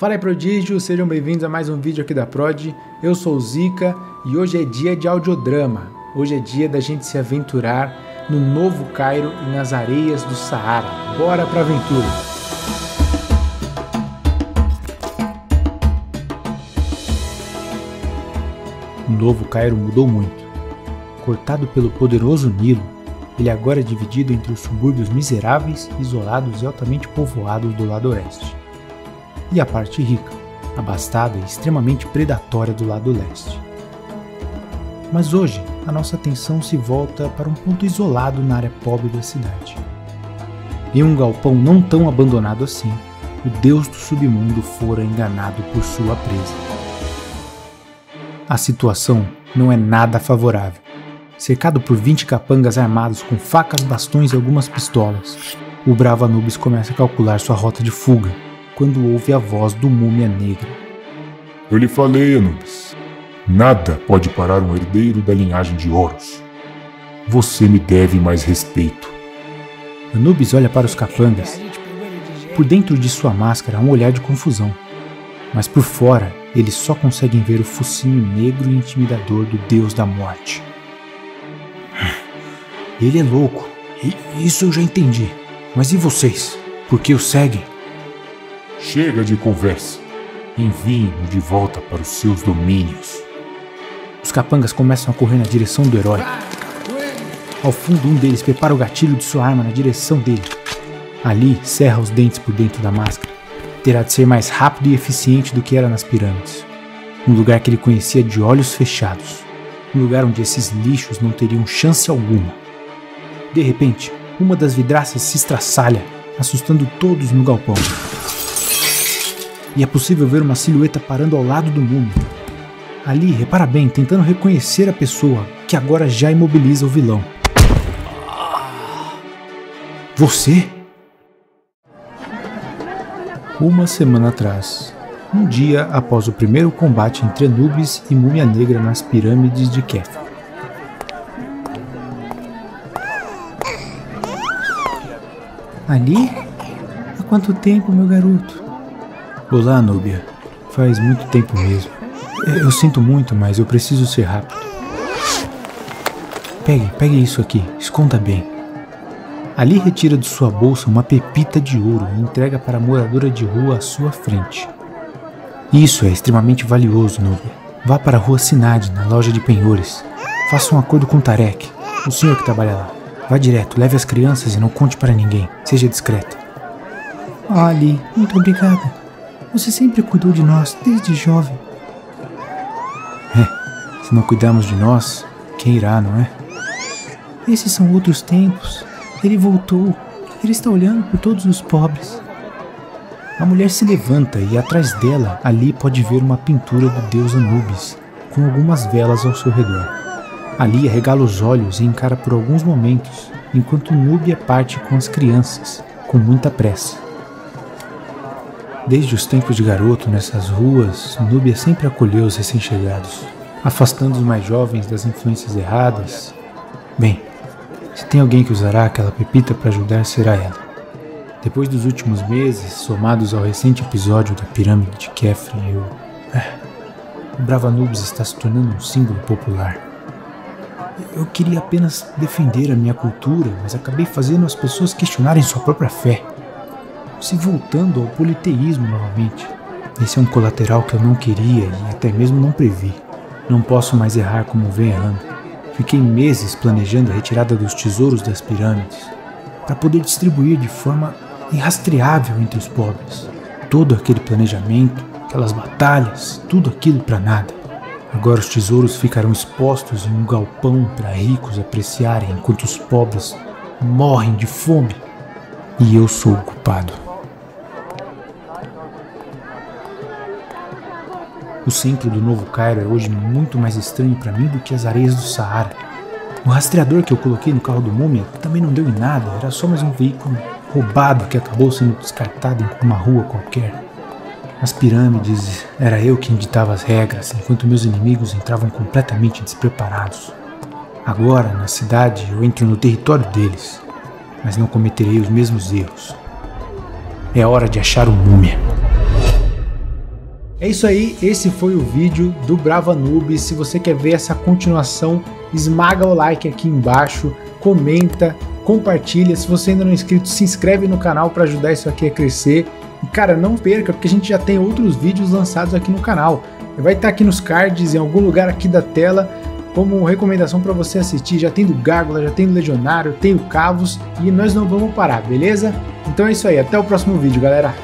Fala aí prodígio, sejam bem-vindos a mais um vídeo aqui da Prod. Eu sou o Zika e hoje é dia de audiodrama. Hoje é dia da gente se aventurar no Novo Cairo e nas areias do Saara. Bora pra aventura! O Novo Cairo mudou muito. Cortado pelo poderoso Nilo, ele agora é dividido entre os subúrbios miseráveis, isolados e altamente povoados do lado oeste e a parte rica, abastada e extremamente predatória do lado leste. Mas hoje, a nossa atenção se volta para um ponto isolado na área pobre da cidade. Em um galpão não tão abandonado assim, o deus do submundo fora enganado por sua presa. A situação não é nada favorável. Cercado por 20 capangas armados com facas, bastões e algumas pistolas, o bravo Anubis começa a calcular sua rota de fuga quando ouve a voz do múmia negra. Eu lhe falei, Anubis. Nada pode parar um herdeiro da linhagem de Horus. Você me deve mais respeito. Anubis olha para os capangas. Por dentro de sua máscara há um olhar de confusão, mas por fora eles só conseguem ver o focinho negro e intimidador do deus da morte. Ele é louco, isso eu já entendi. Mas e vocês? Por que o seguem? Chega de conversa. Enviem-no de volta para os seus domínios. Os capangas começam a correr na direção do herói. Ao fundo, um deles prepara o gatilho de sua arma na direção dele. Ali, serra os dentes por dentro da máscara. Terá de ser mais rápido e eficiente do que era nas pirâmides. Um lugar que ele conhecia de olhos fechados. Um lugar onde esses lixos não teriam chance alguma. De repente, uma das vidraças se estraçalha, assustando todos no galpão e é possível ver uma silhueta parando ao lado do múmio. Ali, repara bem, tentando reconhecer a pessoa que agora já imobiliza o vilão. Você? Uma semana atrás, um dia após o primeiro combate entre Anubis e Múmia Negra nas pirâmides de Kef. Ali? Há quanto tempo, meu garoto? Olá, Núbia. Faz muito tempo mesmo. Eu sinto muito, mas eu preciso ser rápido. Pegue, pegue isso aqui, esconda bem. Ali retira de sua bolsa uma pepita de ouro e entrega para a moradora de rua à sua frente. Isso é extremamente valioso, Núbia. Vá para a rua Sinade, na loja de penhores. Faça um acordo com Tarek, o senhor que trabalha lá. Vá direto, leve as crianças e não conte para ninguém. Seja discreta. Ali, muito obrigada. Você sempre cuidou de nós desde jovem. É, se não cuidarmos de nós, quem irá, não é? Esses são outros tempos. Ele voltou. Ele está olhando por todos os pobres. A mulher se levanta e atrás dela ali pode ver uma pintura do deus Anubis, com algumas velas ao seu redor. Ali arregala os olhos e encara por alguns momentos, enquanto Núbia parte com as crianças, com muita pressa. Desde os tempos de garoto nessas ruas, Núbia sempre acolheu os recém-chegados, afastando os mais jovens das influências erradas. Bem, se tem alguém que usará aquela pepita para ajudar, será ela. Depois dos últimos meses, somados ao recente episódio da pirâmide de Kefren, eu. É, o Brava Nubes está se tornando um símbolo popular. Eu queria apenas defender a minha cultura, mas acabei fazendo as pessoas questionarem sua própria fé se voltando ao politeísmo novamente. Esse é um colateral que eu não queria e até mesmo não previ. Não posso mais errar como vem errando. Fiquei meses planejando a retirada dos tesouros das pirâmides para poder distribuir de forma irrastreável entre os pobres. Todo aquele planejamento, aquelas batalhas, tudo aquilo para nada. Agora os tesouros ficarão expostos em um galpão para ricos apreciarem enquanto os pobres morrem de fome. E eu sou o culpado. O centro do Novo Cairo é hoje muito mais estranho para mim do que as areias do Saara. O rastreador que eu coloquei no carro do Múmia também não deu em nada, era só mais um veículo roubado que acabou sendo descartado em uma rua qualquer. Nas pirâmides, era eu quem ditava as regras, enquanto meus inimigos entravam completamente despreparados. Agora, na cidade, eu entro no território deles, mas não cometerei os mesmos erros. É hora de achar o Múmia. É isso aí, esse foi o vídeo do Brava Noob. Se você quer ver essa continuação, esmaga o like aqui embaixo, comenta, compartilha. Se você ainda não é inscrito, se inscreve no canal para ajudar isso aqui a crescer. E cara, não perca, porque a gente já tem outros vídeos lançados aqui no canal. Vai estar aqui nos cards, em algum lugar aqui da tela, como recomendação para você assistir. Já tem do Gárgula, já tem do Legionário, tem o Cavos e nós não vamos parar, beleza? Então é isso aí, até o próximo vídeo, galera.